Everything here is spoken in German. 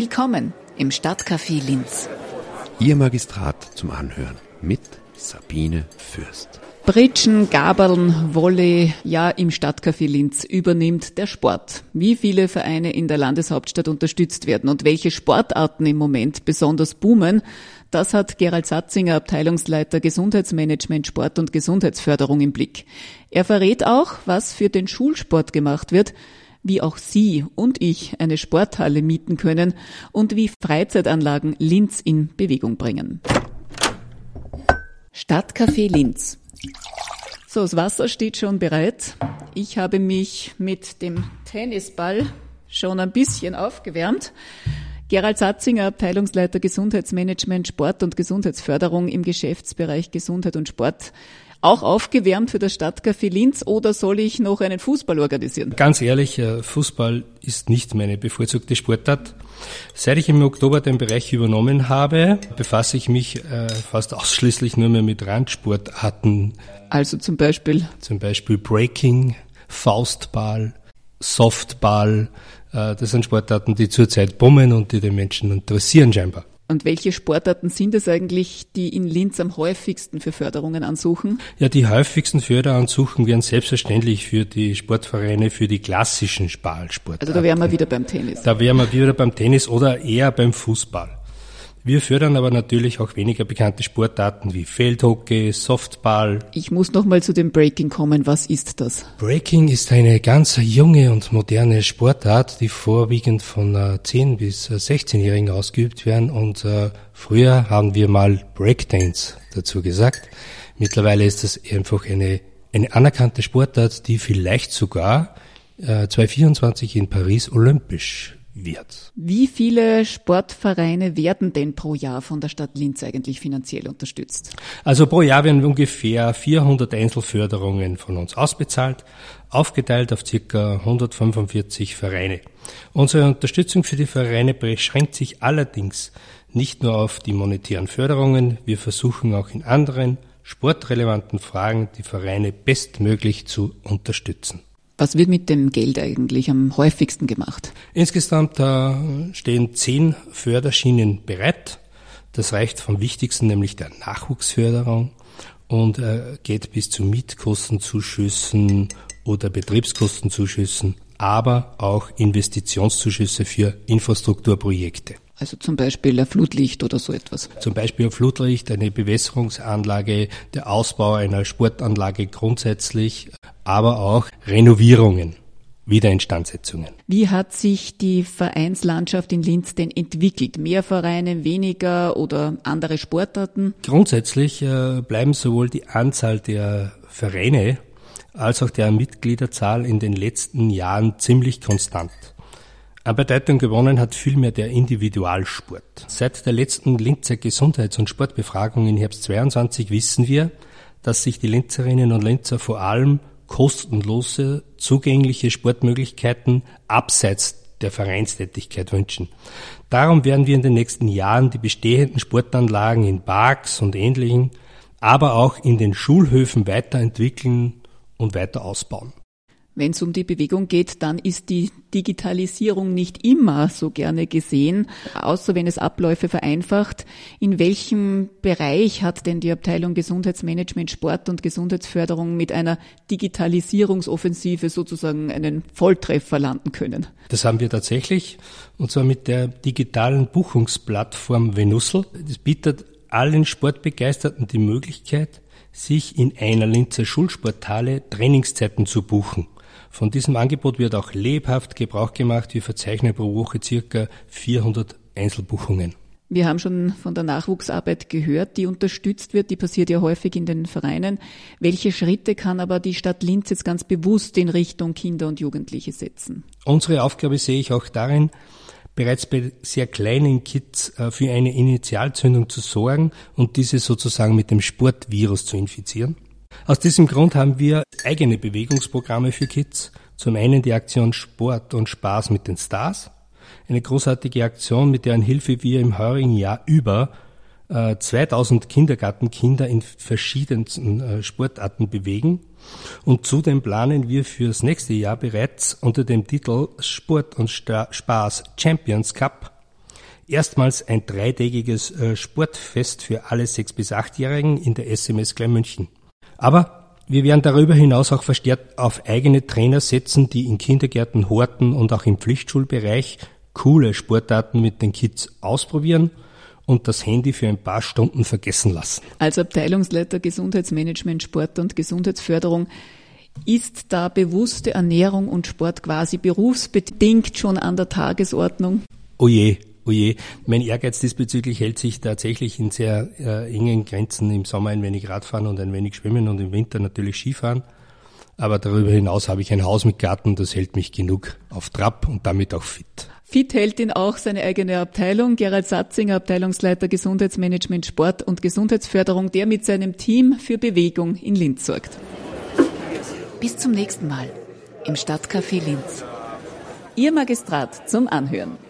Willkommen im Stadtcafé Linz. Ihr Magistrat zum Anhören mit Sabine Fürst. Britschen, Gabeln, Volley, ja, im Stadtcafé Linz übernimmt der Sport. Wie viele Vereine in der Landeshauptstadt unterstützt werden und welche Sportarten im Moment besonders boomen, das hat Gerald Satzinger, Abteilungsleiter Gesundheitsmanagement, Sport und Gesundheitsförderung im Blick. Er verrät auch, was für den Schulsport gemacht wird, wie auch Sie und ich eine Sporthalle mieten können und wie Freizeitanlagen Linz in Bewegung bringen. Stadtcafé Linz. So, das Wasser steht schon bereit. Ich habe mich mit dem Tennisball schon ein bisschen aufgewärmt. Gerald Satzinger, Abteilungsleiter Gesundheitsmanagement, Sport und Gesundheitsförderung im Geschäftsbereich Gesundheit und Sport auch aufgewärmt für das Stadtcafé Linz oder soll ich noch einen Fußball organisieren? Ganz ehrlich, äh, Fußball ist nicht meine bevorzugte Sportart. Seit ich im Oktober den Bereich übernommen habe, befasse ich mich äh, fast ausschließlich nur mehr mit Randsportarten. Also zum Beispiel? Zum Beispiel Breaking, Faustball, Softball. Äh, das sind Sportarten, die zurzeit bummen und die den Menschen interessieren scheinbar. Und welche Sportarten sind es eigentlich, die in Linz am häufigsten für Förderungen ansuchen? Ja, die häufigsten Förderansuchen werden selbstverständlich für die Sportvereine, für die klassischen Ballsportarten. Also da wären wir wieder beim Tennis. Da wären wir wieder beim Tennis oder eher beim Fußball. Wir fördern aber natürlich auch weniger bekannte Sportarten wie Feldhockey, Softball. Ich muss noch mal zu dem Breaking kommen. Was ist das? Breaking ist eine ganz junge und moderne Sportart, die vorwiegend von 10 äh, bis 16-Jährigen äh, ausgeübt werden. Und äh, früher haben wir mal Breakdance dazu gesagt. Mittlerweile ist das einfach eine, eine anerkannte Sportart, die vielleicht sogar äh, 2024 in Paris olympisch wird. Wie viele Sportvereine werden denn pro Jahr von der Stadt Linz eigentlich finanziell unterstützt? Also pro Jahr werden ungefähr 400 Einzelförderungen von uns ausbezahlt, aufgeteilt auf circa 145 Vereine. Unsere Unterstützung für die Vereine beschränkt sich allerdings nicht nur auf die monetären Förderungen, wir versuchen auch in anderen sportrelevanten Fragen die Vereine bestmöglich zu unterstützen. Was wird mit dem Geld eigentlich am häufigsten gemacht? Insgesamt äh, stehen zehn Förderschienen bereit. Das reicht vom wichtigsten, nämlich der Nachwuchsförderung und äh, geht bis zu Mietkostenzuschüssen oder Betriebskostenzuschüssen, aber auch Investitionszuschüsse für Infrastrukturprojekte. Also zum Beispiel ein Flutlicht oder so etwas. Zum Beispiel ein Flutlicht, eine Bewässerungsanlage, der Ausbau einer Sportanlage grundsätzlich, aber auch Renovierungen. Wiederinstandsetzungen. Wie hat sich die Vereinslandschaft in Linz denn entwickelt? Mehr Vereine, weniger oder andere Sportarten? Grundsätzlich äh, bleiben sowohl die Anzahl der Vereine als auch der Mitgliederzahl in den letzten Jahren ziemlich konstant. An Bedeutung gewonnen hat vielmehr der Individualsport. Seit der letzten Linzer Gesundheits- und Sportbefragung im Herbst 22 wissen wir, dass sich die Linzerinnen und Linzer vor allem kostenlose, zugängliche Sportmöglichkeiten abseits der Vereinstätigkeit wünschen. Darum werden wir in den nächsten Jahren die bestehenden Sportanlagen in Parks und Ähnlichen, aber auch in den Schulhöfen weiterentwickeln und weiter ausbauen. Wenn es um die Bewegung geht, dann ist die Digitalisierung nicht immer so gerne gesehen, außer wenn es Abläufe vereinfacht. In welchem Bereich hat denn die Abteilung Gesundheitsmanagement, Sport und Gesundheitsförderung mit einer Digitalisierungsoffensive sozusagen einen Volltreffer landen können? Das haben wir tatsächlich, und zwar mit der digitalen Buchungsplattform Venussel. Das bietet allen Sportbegeisterten die Möglichkeit, sich in einer Linzer Schulsporthalle Trainingszeiten zu buchen. Von diesem Angebot wird auch lebhaft Gebrauch gemacht. Wir verzeichnen pro Woche circa 400 Einzelbuchungen. Wir haben schon von der Nachwuchsarbeit gehört, die unterstützt wird. Die passiert ja häufig in den Vereinen. Welche Schritte kann aber die Stadt Linz jetzt ganz bewusst in Richtung Kinder und Jugendliche setzen? Unsere Aufgabe sehe ich auch darin, bereits bei sehr kleinen Kids äh, für eine Initialzündung zu sorgen und diese sozusagen mit dem Sportvirus zu infizieren. Aus diesem Grund haben wir eigene Bewegungsprogramme für Kids. Zum einen die Aktion Sport und Spaß mit den Stars. Eine großartige Aktion, mit deren Hilfe wir im heurigen Jahr über äh, 2000 Kindergartenkinder in verschiedensten äh, Sportarten bewegen. Und zudem planen wir fürs nächste Jahr bereits unter dem Titel Sport und Spaß Champions Cup erstmals ein dreitägiges äh, Sportfest für alle sechs bis achtjährigen in der SMS Klein München. Aber wir werden darüber hinaus auch verstärkt auf eigene Trainer setzen, die in Kindergärten, Horten und auch im Pflichtschulbereich coole Sportarten mit den Kids ausprobieren und das Handy für ein paar Stunden vergessen lassen. Als Abteilungsleiter Gesundheitsmanagement, Sport und Gesundheitsförderung ist da bewusste Ernährung und Sport quasi berufsbedingt schon an der Tagesordnung? Oje, oh oje. Oh mein Ehrgeiz diesbezüglich hält sich tatsächlich in sehr äh, engen Grenzen. Im Sommer ein wenig Radfahren und ein wenig Schwimmen und im Winter natürlich Skifahren. Aber darüber hinaus habe ich ein Haus mit Garten, das hält mich genug auf Trab und damit auch fit. Fit hält ihn auch seine eigene Abteilung. Gerald Satzinger, Abteilungsleiter Gesundheitsmanagement, Sport und Gesundheitsförderung, der mit seinem Team für Bewegung in Linz sorgt. Bis zum nächsten Mal im Stadtcafé Linz. Ihr Magistrat zum Anhören.